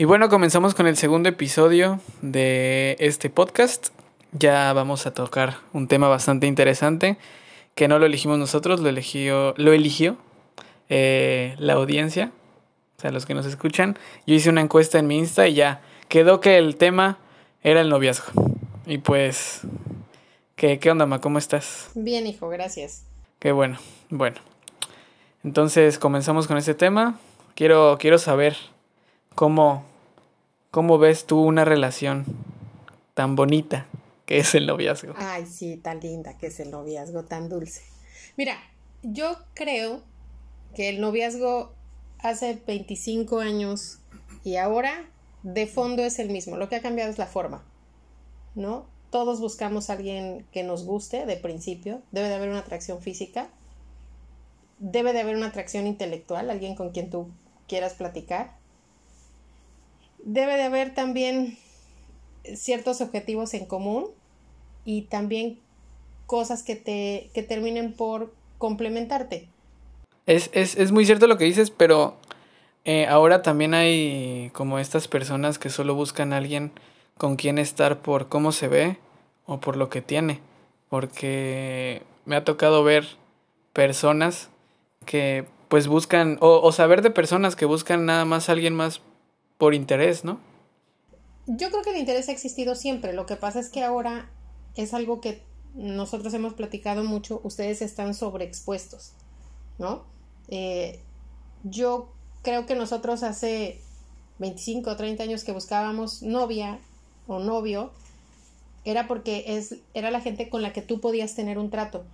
Y bueno, comenzamos con el segundo episodio de este podcast. Ya vamos a tocar un tema bastante interesante que no lo elegimos nosotros, lo eligió, lo eligió eh, la audiencia, o sea, los que nos escuchan. Yo hice una encuesta en mi Insta y ya quedó que el tema era el noviazgo. Y pues, ¿qué, qué onda, Ma? ¿Cómo estás? Bien, hijo, gracias. Qué bueno. Bueno, entonces comenzamos con este tema. Quiero, quiero saber cómo, cómo ves tú una relación tan bonita que es el noviazgo. Ay, sí, tan linda que es el noviazgo, tan dulce. Mira, yo creo que el noviazgo hace 25 años y ahora de fondo es el mismo. Lo que ha cambiado es la forma, ¿no? Todos buscamos a alguien que nos guste de principio. Debe de haber una atracción física. Debe de haber una atracción intelectual, alguien con quien tú quieras platicar. Debe de haber también ciertos objetivos en común y también cosas que te que terminen por complementarte. Es, es, es muy cierto lo que dices, pero eh, ahora también hay como estas personas que solo buscan a alguien con quien estar por cómo se ve o por lo que tiene. Porque me ha tocado ver personas que pues buscan, o, o saber de personas que buscan nada más a alguien más por interés, ¿no? Yo creo que el interés ha existido siempre. Lo que pasa es que ahora es algo que nosotros hemos platicado mucho. Ustedes están sobreexpuestos, ¿no? Eh, yo creo que nosotros hace 25 o 30 años que buscábamos novia o novio, era porque es, era la gente con la que tú podías tener un trato.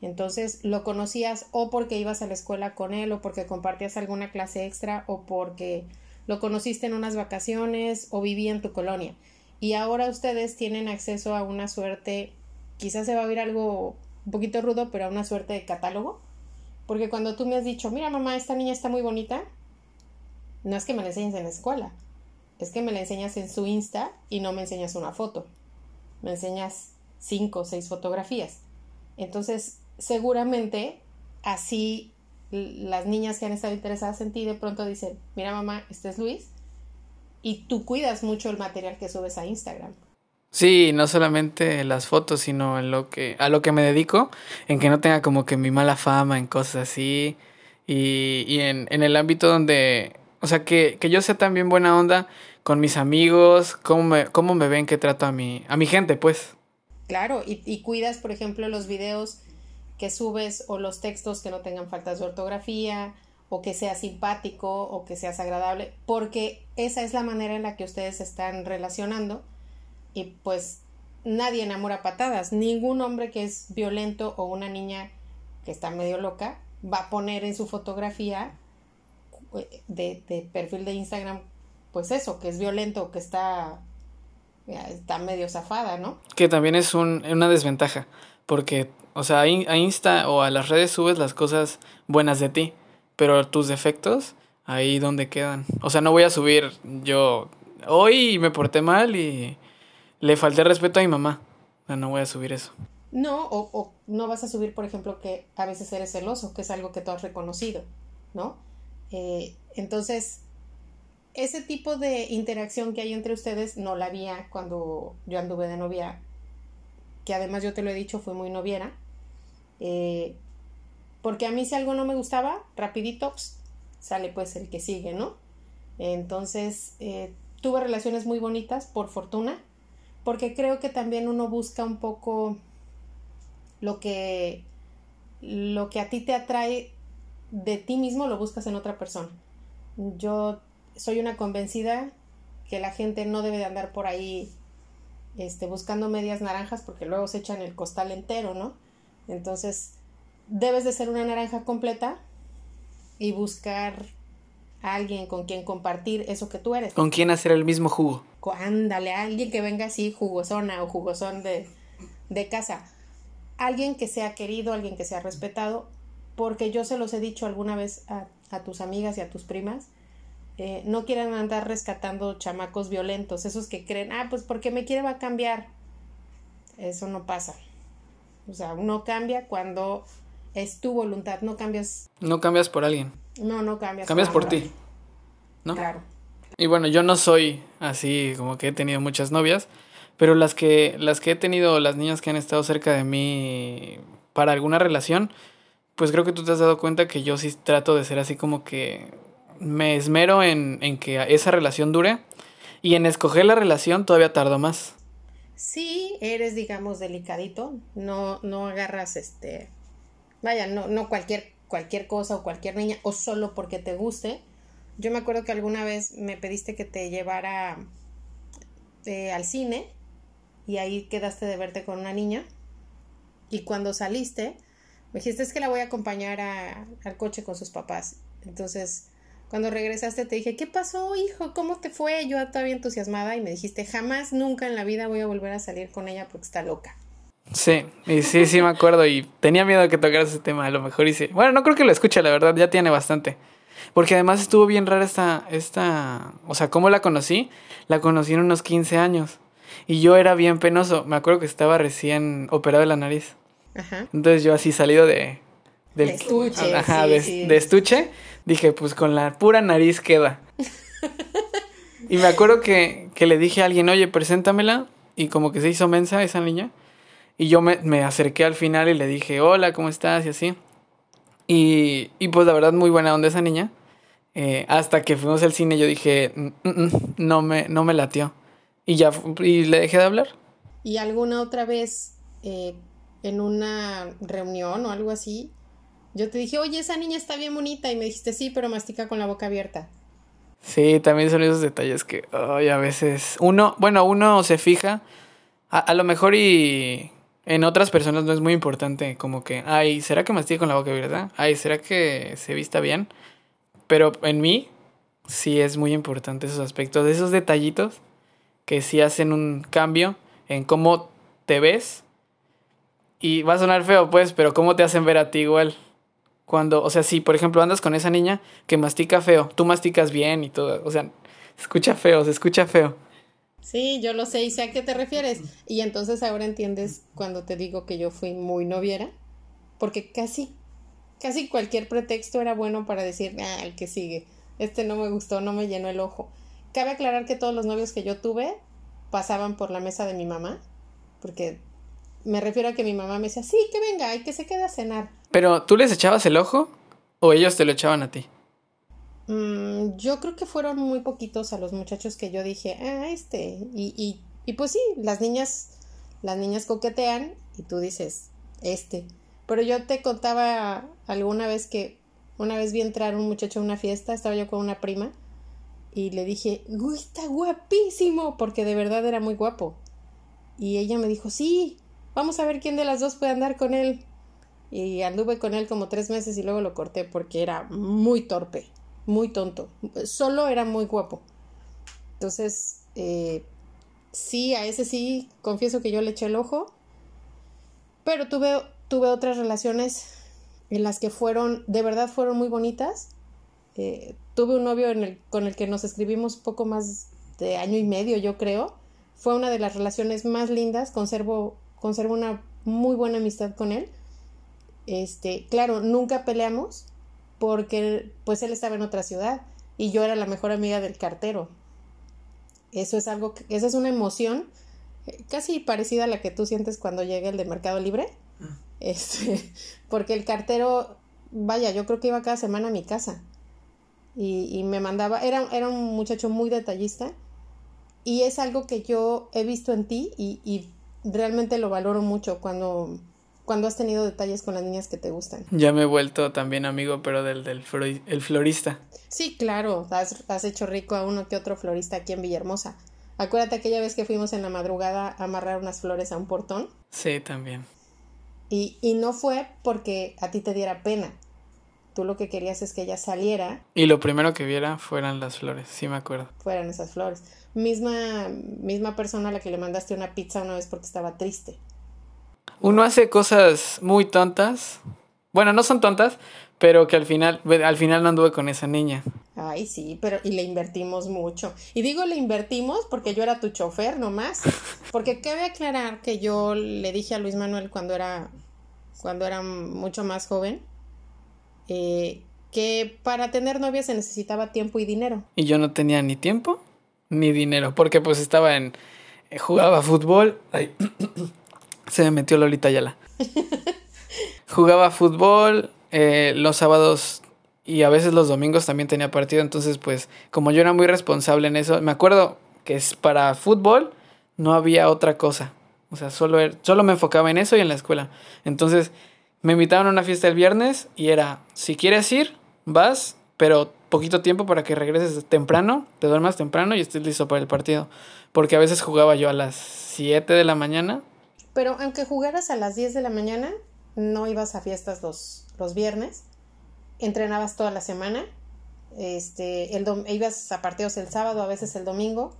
Entonces lo conocías o porque ibas a la escuela con él o porque compartías alguna clase extra o porque lo conociste en unas vacaciones o vivía en tu colonia. Y ahora ustedes tienen acceso a una suerte, quizás se va a oír algo un poquito rudo, pero a una suerte de catálogo. Porque cuando tú me has dicho, mira mamá, esta niña está muy bonita, no es que me la enseñes en la escuela, es que me la enseñas en su Insta y no me enseñas una foto. Me enseñas cinco o seis fotografías. Entonces, seguramente así las niñas que han estado interesadas en ti de pronto dicen, mira mamá, este es Luis, y tú cuidas mucho el material que subes a Instagram. Sí, no solamente las fotos, sino en lo que, a lo que me dedico, en que no tenga como que mi mala fama en cosas así, y, y en, en el ámbito donde, o sea, que, que yo sea también buena onda con mis amigos, cómo me, cómo me ven que trato a mi, a mi gente, pues. Claro, y, y cuidas, por ejemplo, los videos que subes o los textos que no tengan faltas de ortografía o que sea simpático o que seas agradable, porque esa es la manera en la que ustedes se están relacionando y pues nadie enamora patadas, ningún hombre que es violento o una niña que está medio loca va a poner en su fotografía eh, de, perfil de Instagram pues eso, que es violento, que está está medio zafada, ¿no? Que también es un, una desventaja, porque, o sea, a Insta o a las redes subes las cosas buenas de ti, pero tus defectos, ahí donde quedan. O sea, no voy a subir yo, hoy me porté mal y le falté respeto a mi mamá. O sea, no voy a subir eso. No, o, o no vas a subir, por ejemplo, que a veces eres celoso, que es algo que tú has reconocido, ¿no? Eh, entonces, ese tipo de interacción que hay entre ustedes no la había cuando yo anduve de novia, que además yo te lo he dicho, fue muy noviera. Eh, porque a mí si algo no me gustaba, rapidito pss, sale pues el que sigue, ¿no? Entonces, eh, tuve relaciones muy bonitas, por fortuna, porque creo que también uno busca un poco lo que, lo que a ti te atrae de ti mismo, lo buscas en otra persona. Yo soy una convencida que la gente no debe de andar por ahí este, buscando medias naranjas porque luego se echan el costal entero, ¿no? Entonces, debes de ser una naranja completa y buscar a alguien con quien compartir eso que tú eres. Con quien hacer el mismo jugo. Ándale, alguien que venga así jugosona o jugosón de, de casa. Alguien que sea querido, alguien que sea respetado, porque yo se los he dicho alguna vez a, a tus amigas y a tus primas, eh, no quieran andar rescatando chamacos violentos, esos que creen, ah, pues porque me quiere va a cambiar. Eso no pasa. O sea, uno cambia cuando es tu voluntad, no cambias. No cambias por alguien. No, no cambias. Cambias por, ti. ¿No? Claro, Y bueno, yo no soy así como que he tenido muchas novias, pero las que, las que he tenido, las niñas que han estado cerca de mí para alguna relación, pues creo que tú te has dado cuenta que yo sí trato de ser así como que me esmero en, en que esa relación dure y en escoger la relación todavía tardo más. Sí, eres, digamos, delicadito, no, no agarras este, vaya, no, no cualquier, cualquier cosa o cualquier niña, o solo porque te guste. Yo me acuerdo que alguna vez me pediste que te llevara eh, al cine y ahí quedaste de verte con una niña. Y cuando saliste, me dijiste es que la voy a acompañar al coche con sus papás. Entonces, cuando regresaste te dije, ¿qué pasó, hijo? ¿Cómo te fue? Yo todavía entusiasmada y me dijiste, jamás, nunca en la vida voy a volver a salir con ella porque está loca. Sí, y sí, sí me acuerdo y tenía miedo de que tocaras ese tema, a lo mejor hice. Bueno, no creo que lo escuche, la verdad, ya tiene bastante. Porque además estuvo bien rara esta, esta, o sea, ¿cómo la conocí? La conocí en unos 15 años. Y yo era bien penoso. Me acuerdo que estaba recién operado de la nariz. Ajá. Entonces yo así salido de... Del, de estuche. Ajá, de, estuche. Dije, pues con la pura nariz queda. y me acuerdo que, que, le dije a alguien, oye, preséntamela. Y como que se hizo mensa esa niña. Y yo me, me acerqué al final y le dije, hola, ¿cómo estás? Y así. Y, y pues la verdad muy buena onda esa niña. Eh, hasta que fuimos al cine yo dije, mm, mm, mm, no, me, no me latió. Y ya, y le dejé de hablar. ¿Y alguna otra vez eh, en una reunión o algo así, yo te dije, oye, esa niña está bien bonita y me dijiste, sí, pero mastica con la boca abierta. Sí, también son esos detalles que ay, a veces uno, bueno, uno se fija, a, lo mejor y en otras personas no es muy importante, como que, ay, ¿será que mastica con la boca abierta? Ay, ¿será que se vista bien? Pero en mí sí es muy importante esos aspectos, esos detallitos que sí hacen un cambio en cómo te ves. Y va a sonar feo, pues, pero cómo te hacen ver a ti igual. Cuando, o sea, si por ejemplo andas con esa niña que mastica feo, tú masticas bien y todo, o sea, se escucha feo, se escucha feo. Sí, yo lo sé y sé a qué te refieres. Y entonces ahora entiendes cuando te digo que yo fui muy noviera, porque casi, casi cualquier pretexto era bueno para decir, ah, el que sigue, este no me gustó, no me llenó el ojo. Cabe aclarar que todos los novios que yo tuve pasaban por la mesa de mi mamá, porque me refiero a que mi mamá me decía, sí, que venga y que se quede a cenar. Pero tú les echabas el ojo o ellos te lo echaban a ti? Mm, yo creo que fueron muy poquitos a los muchachos que yo dije, ah, este. Y, y, y pues sí, las niñas, las niñas coquetean y tú dices, este. Pero yo te contaba alguna vez que una vez vi entrar un muchacho a una fiesta, estaba yo con una prima y le dije, Uy, está guapísimo, porque de verdad era muy guapo. Y ella me dijo, sí, vamos a ver quién de las dos puede andar con él. Y anduve con él como tres meses y luego lo corté porque era muy torpe, muy tonto. Solo era muy guapo. Entonces, eh, sí, a ese sí, confieso que yo le eché el ojo. Pero tuve, tuve otras relaciones en las que fueron, de verdad fueron muy bonitas. Eh, tuve un novio con el que nos escribimos poco más de año y medio, yo creo. Fue una de las relaciones más lindas, conservo, conservo una muy buena amistad con él. Este, claro, nunca peleamos porque pues él estaba en otra ciudad y yo era la mejor amiga del cartero. Eso es algo, que, esa es una emoción eh, casi parecida a la que tú sientes cuando llega el de Mercado Libre. Ah. Este, porque el cartero, vaya, yo creo que iba cada semana a mi casa y, me mandaba, era, era un muchacho muy detallista y es algo que yo he visto en ti y, y realmente lo valoro mucho cuando, cuando has tenido detalles con las niñas que te gustan. Ya me he vuelto también amigo, pero del, del el florista. Sí, claro, has, has, hecho rico a uno que otro florista aquí en Villahermosa. Acuérdate aquella vez que fuimos en la madrugada a amarrar unas flores a un portón. Sí, también. Y, y no fue porque a ti te diera pena, tú lo que querías es que ella saliera. Y lo primero que viera fueran las flores, sí me acuerdo. Fueran esas flores. Misma, misma persona a la que le mandaste una pizza una vez porque estaba triste. Uno hace cosas muy tontas. Bueno, no son tontas, pero que al final, al final no anduve con esa niña. Ay, sí, pero y le invertimos mucho. Y digo le invertimos porque yo era tu chofer nomás. Porque cabe aclarar que yo le dije a Luis Manuel cuando era, cuando era mucho más joven, eh, que para tener novia se necesitaba tiempo y dinero. Y yo no tenía ni tiempo ni dinero, porque pues estaba en... jugaba fútbol. Ay, se me metió Lolita Ayala. jugaba fútbol eh, los sábados y a veces los domingos también tenía partido, entonces pues como yo era muy responsable en eso, me acuerdo que es para fútbol no había otra cosa. O sea, solo, er- solo me enfocaba en eso y en la escuela. Entonces, me invitaron a una fiesta el viernes y era, si quieres ir, vas, pero poquito tiempo para que regreses temprano, te duermas temprano y estés listo para el partido. Porque a veces jugaba yo a las 7 de la mañana. Pero aunque jugaras a las 10 de la mañana, no ibas a fiestas los, los viernes, entrenabas toda la semana, este, el dom- ibas a partidos el sábado, a veces el domingo,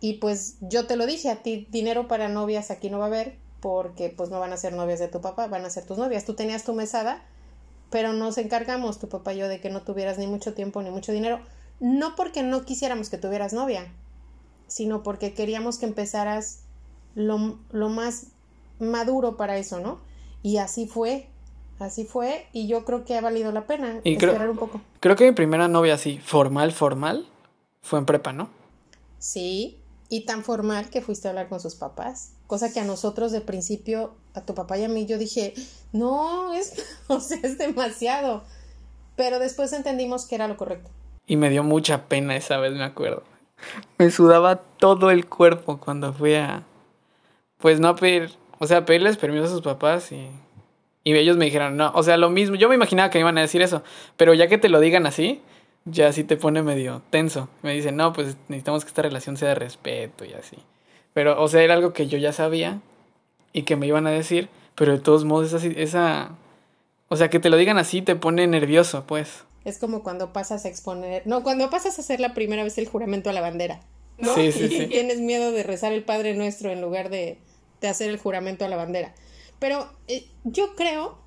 y pues yo te lo dije a ti, dinero para novias aquí no va a haber, porque pues no van a ser novias de tu papá, van a ser tus novias. Tú tenías tu mesada, pero nos encargamos, tu papá y yo, de que no tuvieras ni mucho tiempo ni mucho dinero, no porque no quisiéramos que tuvieras novia, sino porque queríamos que empezaras lo, lo más maduro para eso, ¿no? Y así fue, así fue, y yo creo que ha valido la pena Y creo- esperar un poco. Creo que mi primera novia así, formal, formal, fue en prepa, ¿no? Sí, y tan formal que fuiste a hablar con sus papás, cosa que a nosotros de principio, a tu papá y a mí, yo dije, no, es, o sea, es demasiado, pero después entendimos que era lo correcto. Y me dio mucha pena esa vez, me acuerdo. Me sudaba todo el cuerpo cuando fui a... Pues no a pedir... O sea, pedirles permiso a sus papás y... Y ellos me dijeron, no, o sea, lo mismo. Yo me imaginaba que me iban a decir eso. Pero ya que te lo digan así, ya sí te pone medio tenso. Me dicen, no, pues necesitamos que esta relación sea de respeto y así. Pero, o sea, era algo que yo ya sabía y que me iban a decir. Pero de todos modos, esa... esa o sea, que te lo digan así te pone nervioso, pues. Es como cuando pasas a exponer, no, cuando pasas a hacer la primera vez el juramento a la bandera. ¿no? Sí, sí, Y sí. Tienes miedo de rezar el Padre Nuestro en lugar de, de hacer el juramento a la bandera. Pero eh, yo creo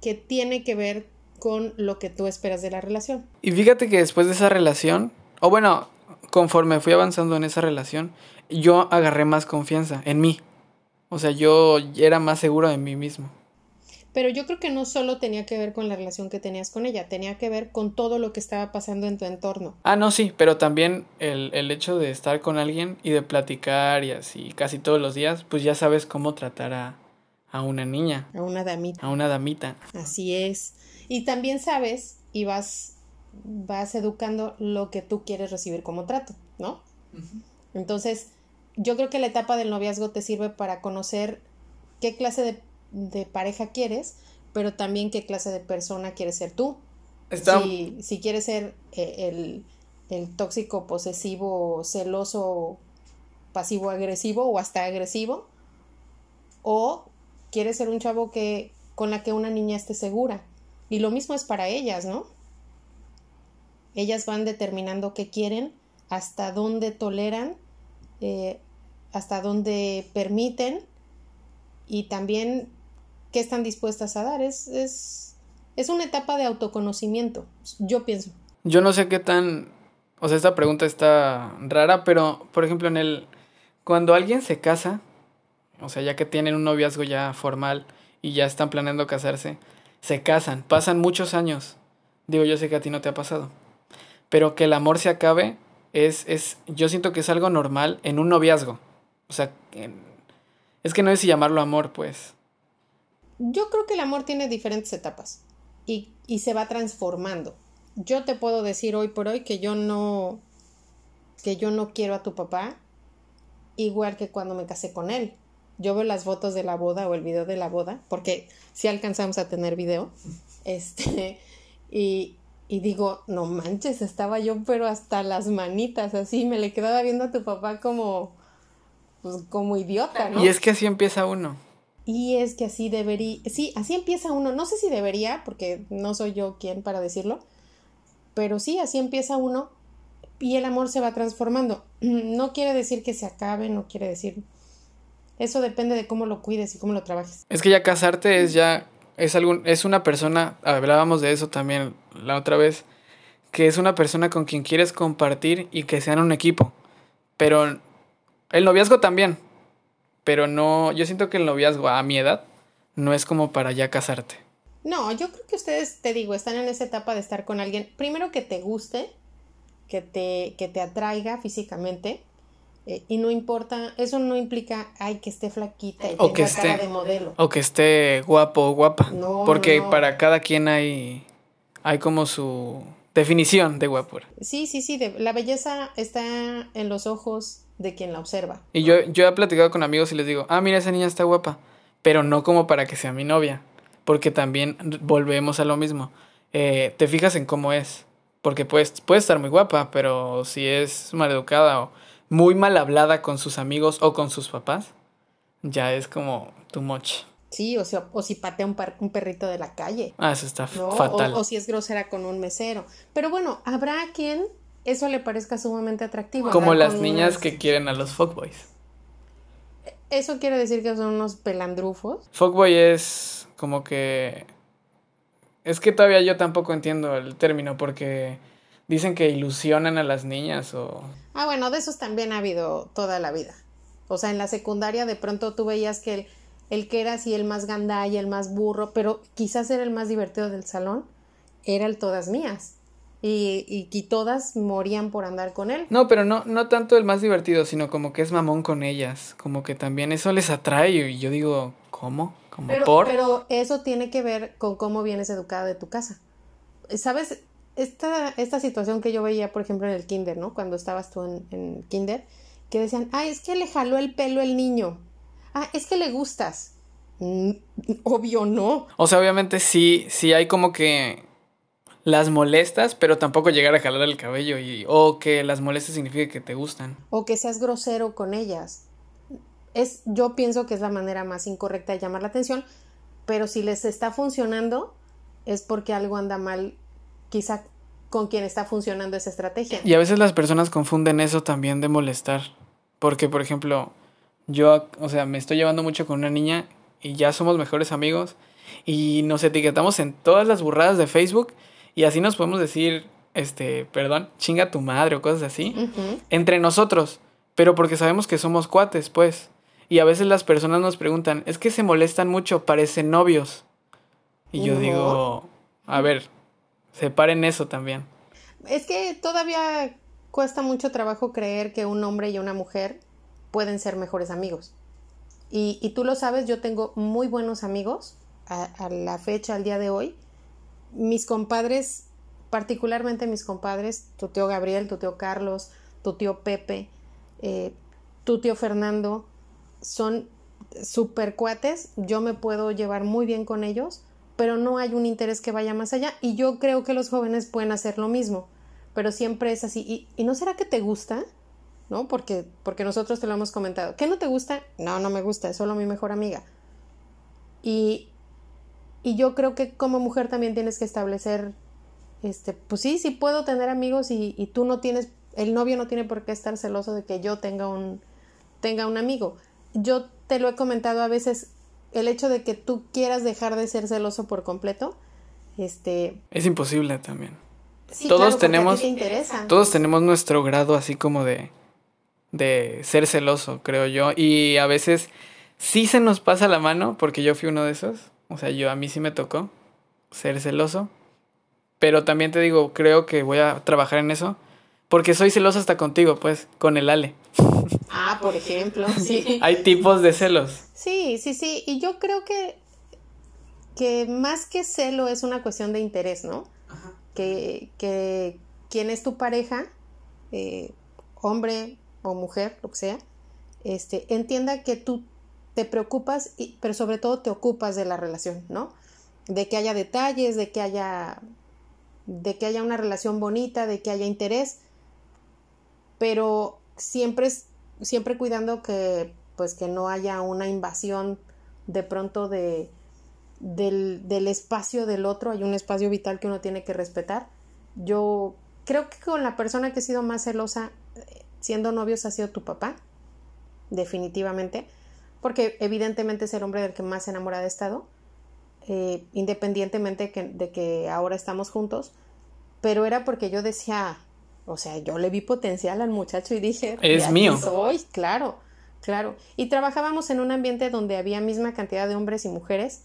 que tiene que ver con lo que tú esperas de la relación. Y fíjate que después de esa relación, o bueno, conforme fui avanzando en esa relación, yo agarré más confianza en mí. O sea, yo era más seguro de mí mismo. Pero yo creo que no solo tenía que ver con la relación que tenías con ella, tenía que ver con todo lo que estaba pasando en tu entorno. Ah, no, sí, pero también el, el hecho de estar con alguien y de platicar y así casi todos los días, pues ya sabes cómo tratar a, a una niña, A una damita. a una damita. Así es. Y también sabes y vas, vas educando lo que tú quieres recibir como trato, ¿no? Entonces, yo creo que la etapa del noviazgo te sirve para conocer qué clase de, de pareja quieres, pero también qué clase de persona quieres ser tú. Está, Si, si quieres ser eh, el, el tóxico, posesivo, celoso, pasivo-agresivo o hasta agresivo, o quieres ser un chavo que con la que una niña esté segura. Y lo mismo es para ellas, ¿no? Ellas van determinando qué quieren, hasta dónde toleran, eh, hasta dónde permiten y también qué están dispuestas a dar. Es, es, es una etapa de autoconocimiento, yo pienso. Yo no sé qué tan... O sea, esta pregunta está rara, pero, por ejemplo, en el... Cuando alguien se casa, o sea, ya que tienen un noviazgo ya formal y ya están planeando casarse, se casan, pasan muchos años. Digo, yo sé que a ti no te ha pasado. Pero que el amor se acabe es, es yo siento que es algo normal en un noviazgo. O sea, es que no sé si llamarlo amor, pues. Yo creo que el amor tiene diferentes etapas y, y se va transformando. Yo te puedo decir hoy por hoy que yo no que yo no quiero a tu papá igual que cuando me casé con él. Yo veo las fotos de la boda o el video de la boda, porque si alcanzamos a tener video, este, y, y digo, no manches, estaba yo pero hasta las manitas, así, me le quedaba viendo a tu papá como, pues, como idiota, ¿no? Y es que así empieza uno. Y es que así debería, sí, así empieza uno, no sé si debería, porque no soy yo quien para decirlo, pero sí, así empieza uno y el amor se va transformando. No quiere decir que se acabe, no quiere decir... Eso depende de cómo lo cuides y cómo lo trabajes. Es que ya casarte es ya es algún es una persona, hablábamos de eso también la otra vez, que es una persona con quien quieres compartir y que sean un equipo. Pero el noviazgo también. Pero no, yo siento que el noviazgo a mi edad no es como para ya casarte. No, yo creo que ustedes, te digo, están en esa etapa de estar con alguien, primero que te guste, que te, que te atraiga físicamente, eh, y no importa, eso no implica, ay, que esté flaquita y o que esté, de modelo. O que esté guapo o guapa. porque para cada quien hay, hay como su definición de guapura. Sí, sí, sí, la belleza está en los ojos de quien la observa. Y yo, yo he platicado con amigos y les digo, ah, mira, esa niña está guapa, pero no como para que sea mi novia, porque también volvemos a lo mismo. Eh, te fijas en cómo es, porque puedes, puede estar muy guapa, pero si es maleducada o muy mal hablada con sus amigos o con sus papás, ya es como too much. Sí, o, o si patea un, un, perrito de la calle. Ah, eso está fatal. O, si es grosera con un mesero. Pero bueno, habrá quien eso le parezca sumamente atractivo. Como las niñas que quieren a los fuckboys. ¿Eso quiere decir que son unos pelandrufos? Fuckboy es como que... Es que todavía yo tampoco entiendo el término porque dicen que ilusionan a las niñas o... Ah, bueno, de esos también ha habido toda la vida. O sea, en la secundaria de pronto tú veías que el, el que era así el más y el más burro, pero quizás era el más divertido del salón, era el todas mías. Y, y, todas morían por andar con él. No, pero no, no tanto el más divertido, sino como que es mamón con ellas. Como que también eso les atrae. Y yo digo, ¿cómo? ¿Como por? Pero eso tiene que ver con cómo vienes educada de tu casa. ¿Sabes? esta, esta situación que yo veía, por ejemplo, en el kinder, ¿no? Cuando estabas tú en, en kinder, que decían, ah, es que le jaló el pelo el niño. Ah, es que le gustas. Mm, obvio no. O sea, obviamente sí, sí hay como que las molestas, pero tampoco llegar a jalar el cabello y o que las molestas significa que te gustan. O que seas grosero con ellas. Es, yo pienso que es la manera más incorrecta de llamar la atención, pero si les está funcionando es porque algo anda mal quizá con quien está funcionando esa estrategia. Y a veces las personas confunden eso también de molestar. Porque, por ejemplo, yo, o sea, me estoy llevando mucho con una niña y ya somos mejores amigos y nos etiquetamos en todas las burradas de Facebook y así nos podemos decir, este, perdón, chinga tu madre o cosas así, entre nosotros, pero porque sabemos que somos cuates, pues. Y a veces las personas nos preguntan, es que se molestan mucho, parecen novios. Y yo digo, a ver, separen eso también. Es que todavía cuesta mucho trabajo creer que un hombre y una mujer pueden ser mejores amigos. Y, tú lo sabes, yo tengo muy buenos amigos a, la fecha, al día de hoy. Mis compadres, particularmente mis compadres, tu tío Gabriel, tu tío Carlos, tu tío Pepe, eh, tu tío Fernando, son super cuates. Yo me puedo llevar muy bien con ellos pero no hay un interés que vaya más allá y yo creo que los jóvenes pueden hacer lo mismo, pero siempre es así. ¿Y, no será que te gusta? ¿No? Porque, porque nosotros te lo hemos comentado. ¿Qué no te gusta? No, no me gusta, es solo mi mejor amiga. Y, y yo creo que como mujer también tienes que establecer, este, pues sí, sí puedo tener amigos y, y tú no tienes, el novio no tiene por qué estar celoso de que yo tenga un, tenga un amigo. Yo te lo he comentado a veces, el hecho de que tú quieras dejar de ser celoso por completo, este... Es imposible también. todos tenemos... Todos tenemos nuestro grado así como de... de ser celoso, creo yo. Y a veces sí se nos pasa la mano, porque yo fui uno de esos. O sea, yo a mí sí me tocó ser celoso. Pero también te digo, creo que voy a trabajar en eso. Porque soy celoso hasta contigo, pues, con el Ale. Ah, por ejemplo, sí. Hay tipos de celos. Sí, sí, sí. Y yo creo que, que más que celo es una cuestión de interés, ¿no? Ajá. Que, que quien es tu pareja, eh, hombre o mujer, lo que sea, este, entienda que tú te preocupas, y, pero sobre todo te ocupas de la relación, ¿no? De que haya detalles, de que haya, de que haya una relación bonita, de que haya interés, pero siempre siempre cuidando que pues que no haya una invasión de pronto de del, del espacio del otro, hay un espacio vital que uno tiene que respetar. Yo creo que con la persona que he sido más celosa siendo novios ha sido tu papá, definitivamente, porque evidentemente es el hombre del que más enamorada he estado, eh, independientemente de que ahora estamos juntos, pero era porque yo decía, o sea, yo le vi potencial al muchacho y dije, es mío. Soy, claro, claro. Y trabajábamos en un ambiente donde había misma cantidad de hombres y mujeres,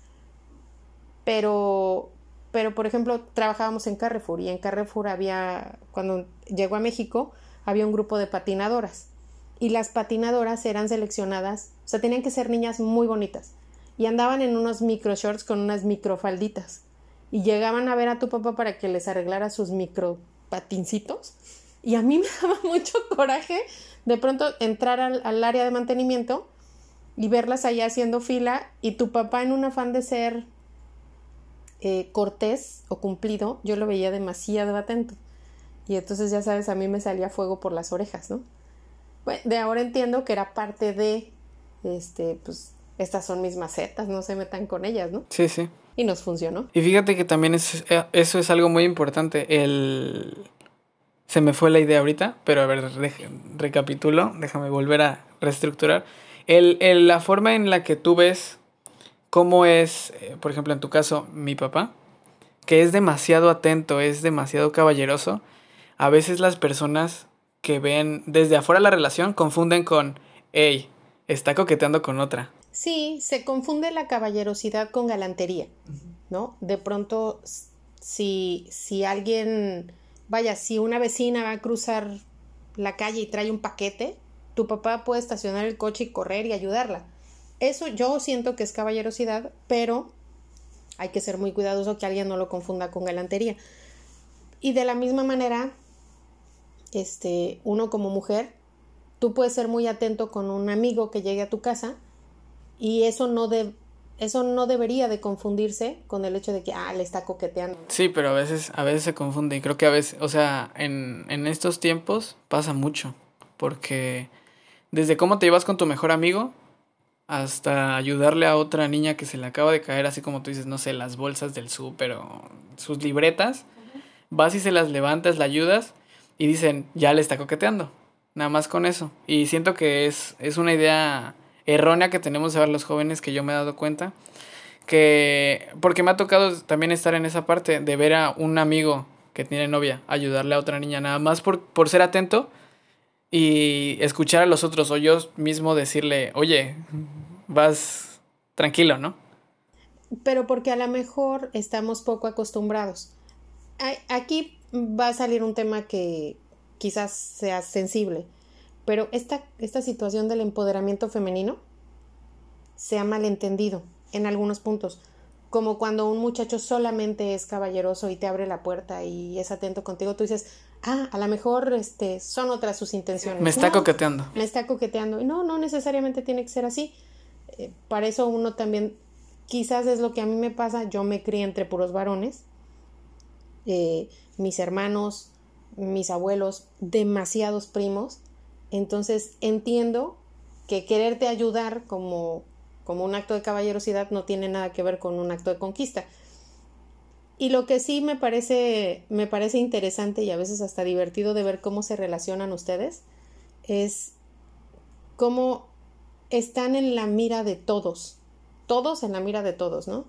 pero, pero por ejemplo, trabajábamos en Carrefour y en Carrefour había, cuando llegó a México, había un grupo de patinadoras y las patinadoras eran seleccionadas, o sea, tenían que ser niñas muy bonitas y andaban en unos micro shorts con unas microfalditas y llegaban a ver a tu papá para que les arreglara sus micro patincitos y a mí me daba mucho coraje de pronto entrar al, al área de mantenimiento y verlas allá haciendo fila y tu papá en un afán de ser eh, cortés o cumplido, yo lo veía demasiado atento. Y entonces ya sabes, a mí me salía fuego por las orejas, ¿no? Bueno, de ahora entiendo que era parte de, este, pues, estas son mis macetas, no se metan con ellas, ¿no? Sí, sí. Y nos funcionó. Y fíjate que también es, eh, eso es algo muy importante. El... Se me fue la idea ahorita, pero a ver, re recapitulo, déjame volver a reestructurar. El, el, la forma en la que tú ves cómo es, eh, por ejemplo, en tu caso, mi papá, que es demasiado atento, es demasiado caballeroso, a veces las personas que ven desde afuera la relación confunden con, hey, está coqueteando con otra. Sí, se confunde la caballerosidad con galantería, ¿no? De pronto, si, si alguien, vaya, si una vecina va a cruzar la calle y trae un paquete, tu papá puede estacionar el coche y correr y ayudarla. Eso yo siento que es caballerosidad, pero hay que ser muy cuidadoso que alguien no lo confunda con galantería. Y de la misma manera, este, uno como mujer, tú puedes ser muy atento con un amigo que llegue a tu casa y eso no de, eso no debería de confundirse con el hecho de que ah le está coqueteando. Sí, pero a veces a veces se confunde y creo que a veces, o sea, en en estos tiempos pasa mucho porque desde cómo te llevas con tu mejor amigo hasta ayudarle a otra niña que se le acaba de caer, así como tú dices, no sé, las bolsas del súper o sus libretas, uh -huh. vas y se las levantas, la ayudas y dicen, ya le está coqueteando, nada más con eso. Y siento que es, es una idea errónea que tenemos de ver los jóvenes que yo me he dado cuenta, que porque me ha tocado también estar en esa parte de ver a un amigo que tiene novia ayudarle a otra niña, nada más por, por ser atento y escuchar a los otros o yo mismo decirle, oye, vas tranquilo, ¿no? Pero porque a lo mejor estamos poco acostumbrados. Aquí va a salir un tema que quizás sea sensible, pero esta, esta situación del empoderamiento femenino se ha malentendido en algunos puntos. Como cuando un muchacho solamente es caballeroso y te abre la puerta y es atento contigo, tú dices, ah, a lo mejor este, son otras sus intenciones. Me está no, coqueteando. Me está coqueteando. No, no necesariamente tiene que ser así. Eh, para eso uno también, quizás es lo que a mí me pasa, yo me crié entre puros varones. Eh, mis hermanos, mis abuelos, demasiados primos. Entonces entiendo que quererte ayudar como, como un acto de caballerosidad no tiene nada que ver con un acto de conquista. Y lo que sí me parece, me parece interesante y a veces hasta divertido de ver cómo se relacionan ustedes es cómo están en la mira de todos. Todos en la mira de todos, ¿no?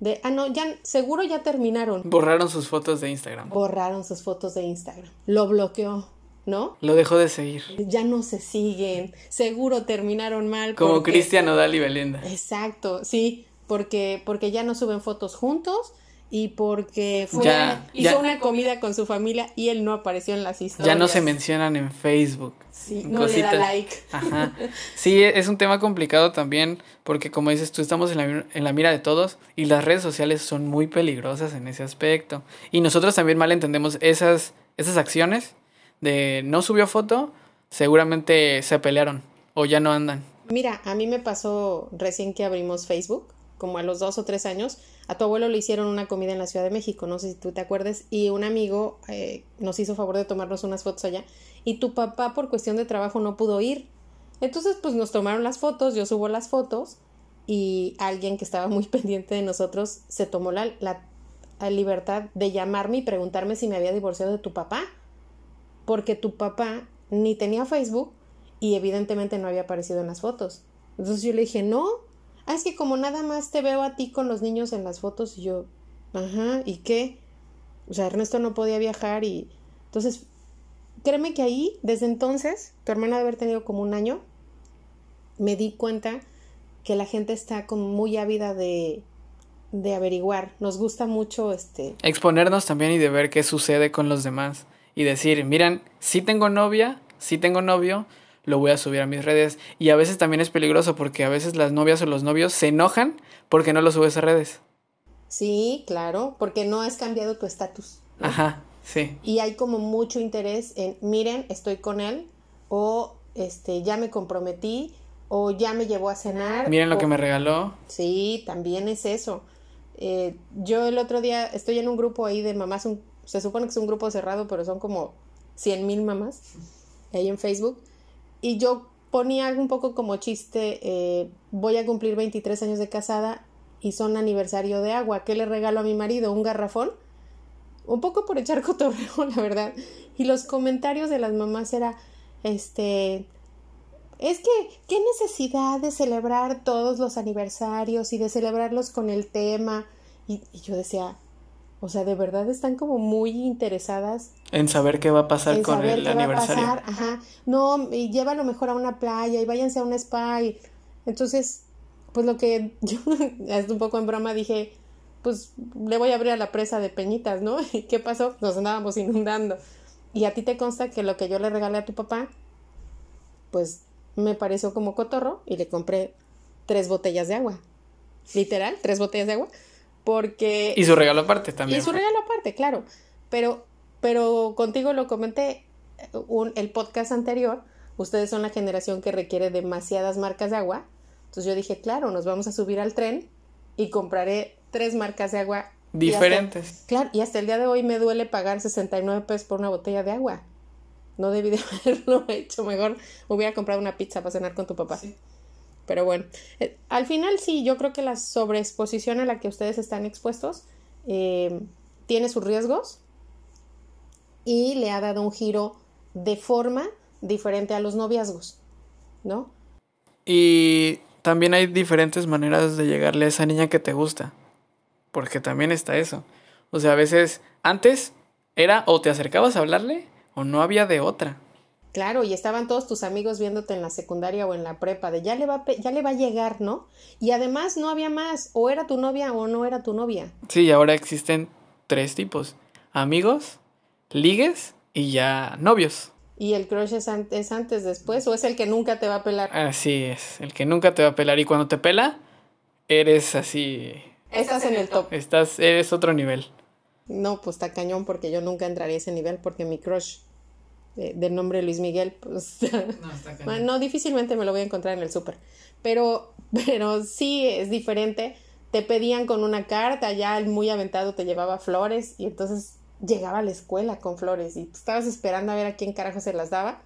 De, ah, no, ya, seguro ya terminaron. Borraron sus fotos de Instagram. Borraron sus fotos de Instagram. Lo bloqueó, ¿no? Lo dejó de seguir. Ya no se siguen. Seguro terminaron mal. Como porque... Cristian Odal y Belinda. Exacto, sí. Porque, porque ya no suben fotos juntos y porque fue, ya, hizo ya. una comida con su familia y él no apareció en las historias. Ya no se mencionan en Facebook. Sí, no cositas. le da like. Ajá. Sí, es un tema complicado también porque como dices tú, estamos en la, en la mira de todos y las redes sociales son muy peligrosas en ese aspecto. Y nosotros también mal entendemos esas, esas acciones de no subió foto, seguramente se pelearon o ya no andan. Mira, a mí me pasó recién que abrimos Facebook, como a los dos o tres años, a tu abuelo le hicieron una comida en la Ciudad de México, no sé si tú te acuerdes, y un amigo eh, nos hizo favor de tomarnos unas fotos allá, y tu papá por cuestión de trabajo no pudo ir. Entonces, pues nos tomaron las fotos, yo subo las fotos, y alguien que estaba muy pendiente de nosotros se tomó la, la, la libertad de llamarme y preguntarme si me había divorciado de tu papá, porque tu papá ni tenía Facebook y evidentemente no había aparecido en las fotos. Entonces yo le dije, no, ah, es que como nada más te veo a ti con los niños en las fotos y yo, ajá, ¿y qué? O sea, Ernesto no podía viajar y entonces, créeme que ahí, desde entonces, tu hermana debe haber tenido como un año, me di cuenta que la gente está como muy ávida de, de averiguar, nos gusta mucho este... Exponernos también y de ver qué sucede con los demás. Y decir, miren, si tengo novia, si tengo novio, lo voy a subir a mis redes. Y a veces también es peligroso porque a veces las novias o los novios se enojan porque no lo subes a redes. Sí, claro, porque no has cambiado tu estatus. Ajá, sí. Y hay como mucho interés en, miren, estoy con él, o este, ya me comprometí, o ya me llevó a cenar. Miren lo o- que me regaló. Sí, también es eso. Eh, yo el otro día estoy en un grupo ahí de mamás, un- se supone que es un grupo cerrado, pero son como 100 mil mamás ahí en Facebook. Y yo ponía un poco como chiste, eh, voy a cumplir 23 años de casada y son aniversario de agua. ¿Qué le regalo a mi marido? ¿Un garrafón? Un poco por echar cotorreo, la verdad. Y los comentarios de las mamás era, este, es que, ¿qué necesidad de celebrar todos los aniversarios y de celebrarlos con el tema? Y, y yo decía, o sea, de verdad están como muy interesadas En saber qué va a pasar en con saber el qué va a aniversario. pasar. Ajá. No, y llévalo mejor a una playa y váyanse a un spa. Y... Entonces, pues lo que yo, hasta un poco en broma, dije, pues le voy a abrir a la presa de Peñitas, ¿no? ¿Y qué pasó? Nos andábamos inundando. Y a ti te consta que lo que yo le regalé a tu papá, pues me pareció como cotorro y le compré tres botellas de agua. Literal, tres botellas de agua. Porque... Y su regalo aparte también. Y su regalo aparte, claro. Pero, pero contigo lo comenté eh, un- el podcast anterior. Ustedes son la generación que requiere demasiadas marcas de agua. Entonces yo dije, claro, nos vamos a subir al tren y compraré tres marcas de agua. y hasta- Diferentes. claro, y hasta el día de hoy me duele pagar 69 pesos por una botella de agua. No debí de haberlo hecho. Mejor hubiera comprado una pizza para cenar con tu papá. Pero bueno, eh, al final sí, yo creo que la sobreexposición a la que ustedes están expuestos eh, tiene sus riesgos y le ha dado un giro de forma diferente a los noviazgos, ¿no? Y también hay diferentes maneras de llegarle a esa niña que te gusta. Porque también está eso. O sea, a veces antes era o te acercabas a hablarle o no había de otra. Claro, y estaban todos tus amigos viéndote en la secundaria o en la prepa, de ya le va ya le va a llegar, ¿no? Y además no había más, o era tu novia o no era tu novia. Sí, ahora existen tres tipos. Amigos, ligues y ya novios. Y el crush es, an- es antes, después, o es el que nunca te va a pelar. Así es, el que nunca te va a pelar y cuando te pela, eres así, Estás en el top. estás, eres otro nivel. No, pues está cañón porque yo nunca entraría a ese nivel porque mi crush eh, del nombre Luis Miguel, pues bueno, no, difícilmente me lo voy a encontrar en el súper. Pero, pero sí es diferente. Te pedían con una carta, ya el muy aventado te llevaba flores y entonces llegaba a la escuela con flores y tú estabas esperando a ver a quién carajo se las daba,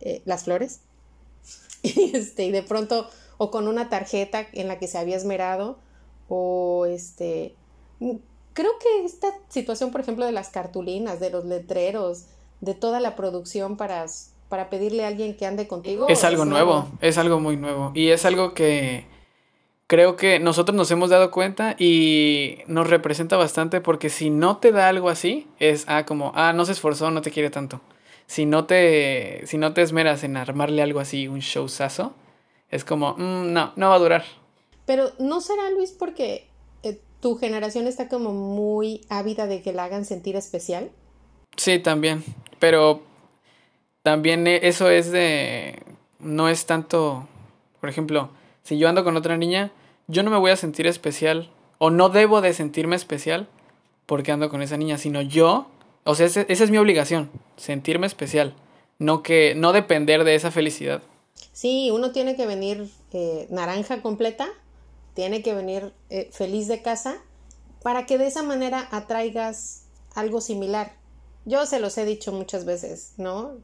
eh, las flores. Y, este, y de pronto, o con una tarjeta en la que se había esmerado, o este, creo que esta situación, por ejemplo, de las cartulinas, de los letreros, de toda la producción para, para pedirle a alguien que ande contigo. Es algo nuevo, nuevo. es algo muy nuevo. Y es algo que creo que nosotros nos hemos dado cuenta y nos representa bastante porque si no te da algo así, es ah, como, ah, no se esforzó, no te quiere tanto. Si no te, si no te esmeras en armarle algo así, un showzazo, es como, "Mm, no, no va a durar. Pero no será, Luis, porque eh, tu generación está como muy ávida de que la hagan sentir especial. Sí, también. Pero también e- eso es de. No es tanto. Por ejemplo, si yo ando con otra niña, yo no me voy a sentir especial. O no debo de sentirme especial porque ando con esa niña, sino yo. O sea, esa es mi obligación, sentirme especial. No que. No depender de esa felicidad. Sí, uno tiene que venir eh, naranja completa, tiene que venir eh, feliz de casa, para que de esa manera atraigas algo similar. Yo se los he dicho muchas veces, ¿no?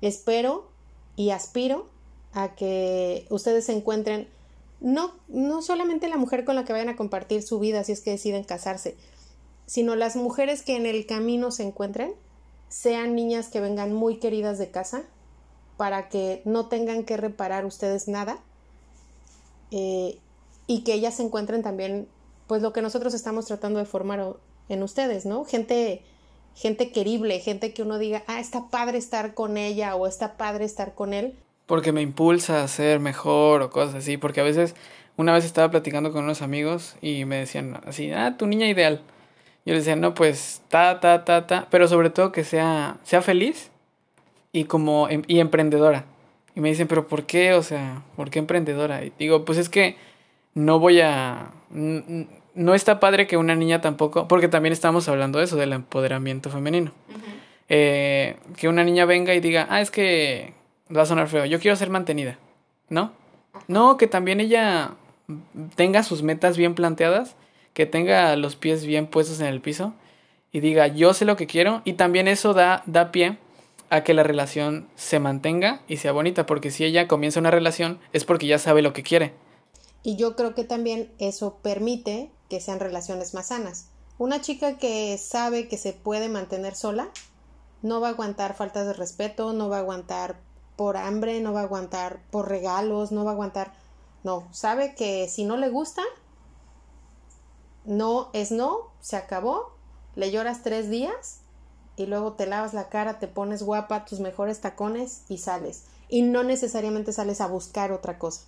Espero y aspiro a que ustedes se encuentren, no, no solamente la mujer con la que vayan a compartir su vida si es que deciden casarse, sino las mujeres que en el camino se encuentren, sean niñas que vengan muy queridas de casa, para que no tengan que reparar ustedes nada eh, y que ellas se encuentren también pues lo que nosotros estamos tratando de formar en ustedes, ¿no? Gente, gente querible, gente que uno diga, ah, está padre estar con ella o está padre estar con él. Porque me impulsa a ser mejor o cosas así. Porque a veces una vez estaba platicando con unos amigos y me decían así, ah, tu niña ideal. Yo les decía, no, pues, ta, ta, ta, ta, pero sobre todo que sea, sea feliz y como, em, y emprendedora. Y me dicen, pero ¿por qué? O sea, ¿por qué emprendedora? Y digo, pues es que no voy a... No está padre que una niña tampoco, porque también estamos hablando de eso, del empoderamiento femenino. Eh, que una niña venga y diga, ah, es que va a sonar feo, yo quiero ser mantenida, ¿no? No, que también ella tenga sus metas bien planteadas, que tenga los pies bien puestos en el piso y diga, yo sé lo que quiero y también eso da, da pie a que la relación se mantenga y sea bonita, porque si ella comienza una relación es porque ya sabe lo que quiere. Y yo creo que también eso permite que sean relaciones más sanas. Una chica que sabe que se puede mantener sola no va a aguantar faltas de respeto, no va a aguantar por hambre, no va a aguantar por regalos, no va a aguantar no, sabe que si no le gusta, no es no, se acabó, le lloras tres días y luego te lavas la cara, te pones guapa, tus mejores tacones y sales. Y no necesariamente sales a buscar otra cosa.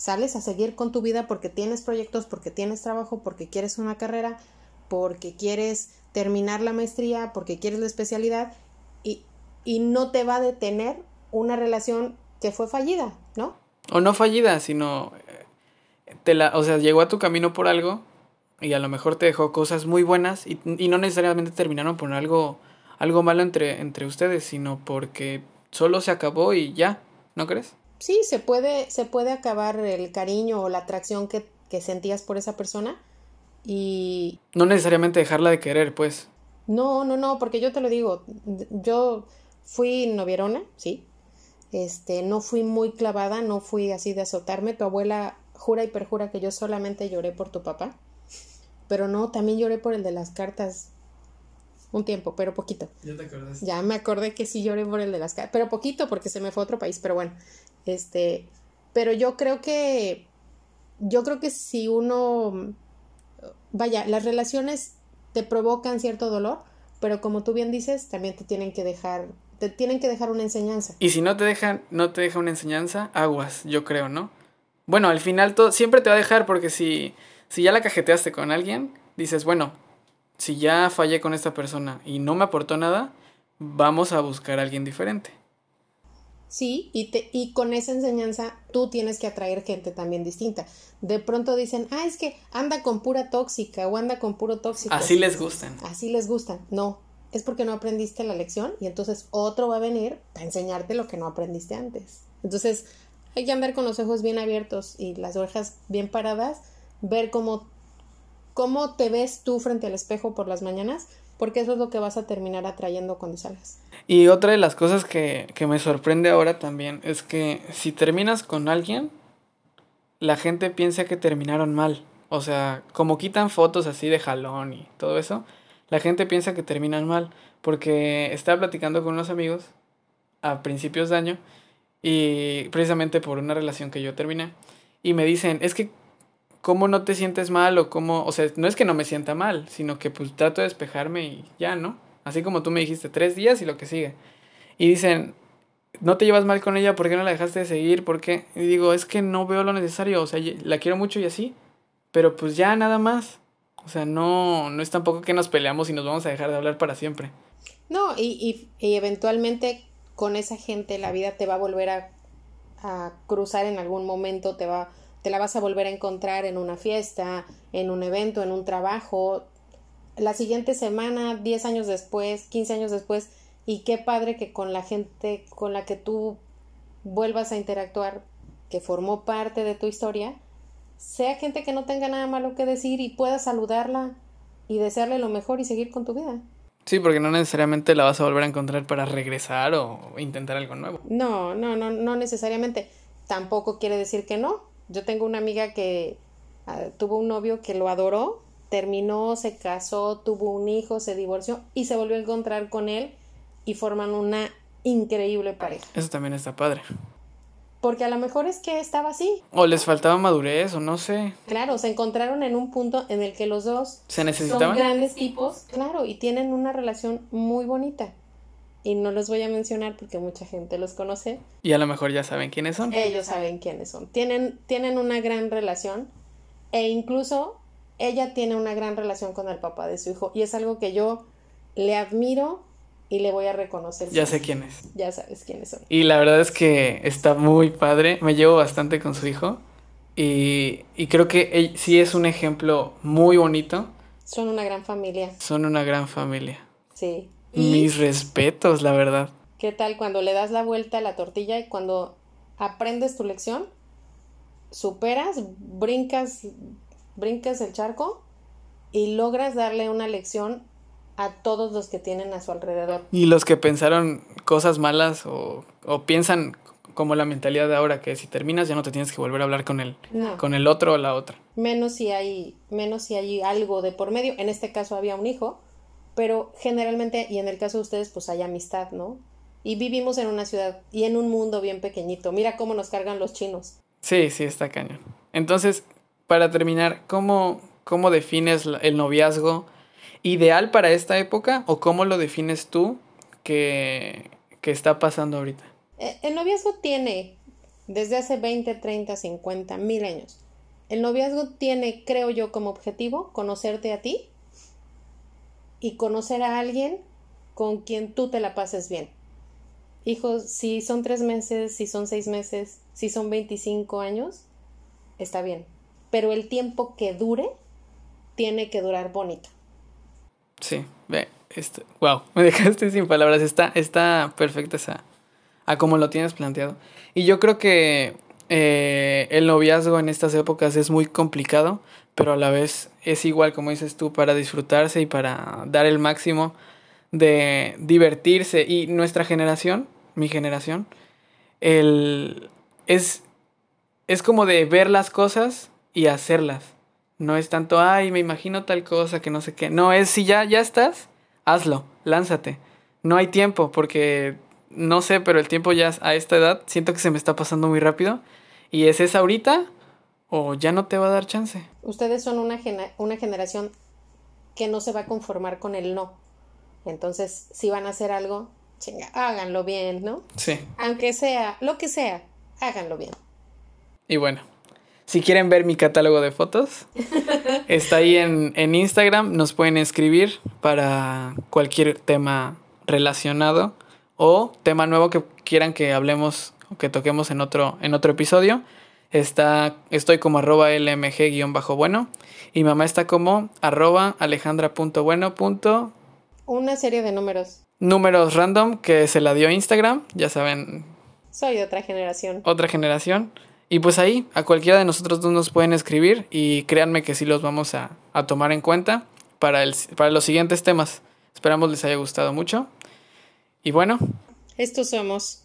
Sales a seguir con tu vida porque tienes proyectos, porque tienes trabajo, porque quieres una carrera, porque quieres terminar la maestría, porque quieres la especialidad y, y no te va a detener una relación que fue fallida, ¿no? O no fallida, sino eh, te la, o sea, llegó a tu camino por algo y a lo mejor te dejó cosas muy buenas y, y no necesariamente terminaron por algo, algo malo entre, entre ustedes, sino porque solo se acabó y ya, ¿no crees? Sí, se puede, se puede acabar el cariño o la atracción que, que sentías por esa persona y... No necesariamente dejarla de querer, pues. No, no, no, porque yo te lo digo, yo fui novierona, sí, este, no fui muy clavada, no fui así de azotarme. Tu abuela jura y perjura que yo solamente lloré por tu papá. Pero no, también lloré por el de las cartas un tiempo, pero poquito. Ya te acordás. Ya me acordé que sí lloré por el de las cartas, pero poquito porque se me fue a otro país, pero bueno. Este, pero yo creo que yo creo que si uno vaya, las relaciones te provocan cierto dolor, pero como tú bien dices, también te tienen que dejar te tienen que dejar una enseñanza. Y si no te dejan, no te deja una enseñanza, aguas, yo creo, ¿no? Bueno, al final todo, siempre te va a dejar porque si, si ya la cajeteaste con alguien, dices, bueno, si ya fallé con esta persona y no me aportó nada, vamos a buscar a alguien diferente. Sí, y, te, y con esa enseñanza tú tienes que atraer gente también distinta. De pronto dicen, ah, es que anda con pura tóxica o anda con puro tóxico. Así les gustan. Así les gustan. No, es porque no aprendiste la lección y entonces otro va a venir a enseñarte lo que no aprendiste antes. Entonces hay que andar con los ojos bien abiertos y las orejas bien paradas, ver cómo, cómo te ves tú frente al espejo por las mañanas, porque eso es lo que vas a terminar atrayendo cuando salgas. Y otra de las cosas que, que me sorprende ahora también es que si terminas con alguien, la gente piensa que terminaron mal. O sea, como quitan fotos así de jalón y todo eso, la gente piensa que terminan mal, porque estaba platicando con unos amigos a principios de año y precisamente por una relación que yo terminé y me dicen, es que cómo no te sientes mal o cómo, o sea, no es que no me sienta mal, sino que pues trato de despejarme y ya, ¿no? Así como tú me dijiste, tres días y lo que sigue. Y dicen, no te llevas mal con ella, ¿por qué no la dejaste de seguir? ¿Por qué? Y digo, es que no veo lo necesario, o sea, la quiero mucho y así, pero pues ya nada más. O sea, no, no es tampoco que nos peleamos y nos vamos a dejar de hablar para siempre. No, y, y, eventualmente con esa gente la vida te va a volver a, a, cruzar en algún momento, te va, te la vas a volver a encontrar en una fiesta, en un evento, en un trabajo. La siguiente semana, 10 años después, 15 años después, y qué padre que con la gente con la que tú vuelvas a interactuar, que formó parte de tu historia, sea gente que no tenga nada malo que decir y puedas saludarla y desearle lo mejor y seguir con tu vida. Sí, porque no necesariamente la vas a volver a encontrar para regresar o intentar algo nuevo. No, no, no, no necesariamente. Tampoco quiere decir que no. Yo tengo una amiga que uh, tuvo un novio que lo adoró, terminó, se casó, tuvo un hijo, se divorció y se volvió a encontrar con él y forman una increíble pareja. Eso también está padre. Porque a lo mejor es que estaba así. O les faltaba madurez, o no sé. Claro, se encontraron en un punto en el que los dos se necesitaban. Son grandes tipos, claro, y tienen una relación muy bonita. Y no los voy a mencionar porque mucha gente los conoce. Y a lo mejor ya saben quiénes son. Ellos saben quiénes son. Tienen, tienen una gran relación e incluso ella tiene una gran relación con el papá de su hijo y es algo que yo le admiro y le voy a reconocer. Ya sé quién es. Ya sabes quiénes son. Y la verdad es que está muy padre. Me llevo bastante con su hijo. Y, y creo que sí es un ejemplo muy bonito. Son una gran familia. Son una gran familia. Sí. Mis respetos, la verdad. ¿Qué tal cuando le das la vuelta a la tortilla y cuando aprendes tu lección, superas, brincas, brincas el charco y logras darle una lección a todos los que tienen a su alrededor. Y los que pensaron cosas malas o, o piensan como la mentalidad de ahora, que si terminas ya no te tienes que volver a hablar con el, con el otro o la otra. Menos si hay, menos si hay algo de por medio. En este caso había un hijo, pero generalmente, y en el caso de ustedes, pues hay amistad, ¿no? Y vivimos en una ciudad y en un mundo bien pequeñito. Mira cómo nos cargan los chinos. Sí, sí, está cañón. Entonces, para terminar, ¿cómo, cómo defines el noviazgo ideal para esta época o cómo lo defines tú que, que está pasando ahorita? Eh, el noviazgo tiene, desde hace 20, 30, 50, mil años, el noviazgo tiene, creo yo, como objetivo conocerte a ti y conocer a alguien con quien tú te la pases bien. Hijos, si son tres meses, si son seis meses, si son 25 años, está bien. Pero el tiempo que dure, tiene que durar bonito. Sí, ve, este, wow, me dejaste sin palabras, está, está perfecta esa, a como lo tienes planteado. Y yo creo que eh, el noviazgo en estas épocas es muy complicado, pero a la vez es igual, como dices tú, para disfrutarse y para dar el máximo de divertirse. Y nuestra generación, mi generación, el, es, es como de ver las cosas y hacerlas. No es tanto, ay, me imagino tal cosa que no sé qué. No, es si ya, ya estás, hazlo, lánzate. No hay tiempo porque no sé, pero el tiempo ya a esta edad siento que se me está pasando muy rápido. Y es esa ahorita o ya no te va a dar chance. Ustedes son una, una generación que no se va a conformar con el no. Entonces, si van a hacer algo, chinga, háganlo bien, ¿no? Sí. Aunque sea lo que sea, háganlo bien. Y bueno, si quieren ver mi catálogo de fotos, está ahí en, en Instagram. Nos pueden escribir para cualquier tema relacionado o tema nuevo que quieran que hablemos o que toquemos en otro, en otro episodio. Está, estoy como arroba lmg-bueno y mamá está como arroba alejandra.bueno. Una serie de números. Números random que se la dio Instagram, ya saben. Soy de otra generación. Otra generación. Y pues ahí, a cualquiera de nosotros dos nos pueden escribir y créanme que sí los vamos a, a tomar en cuenta para, el, para los siguientes temas. Esperamos les haya gustado mucho. Y bueno. Estos somos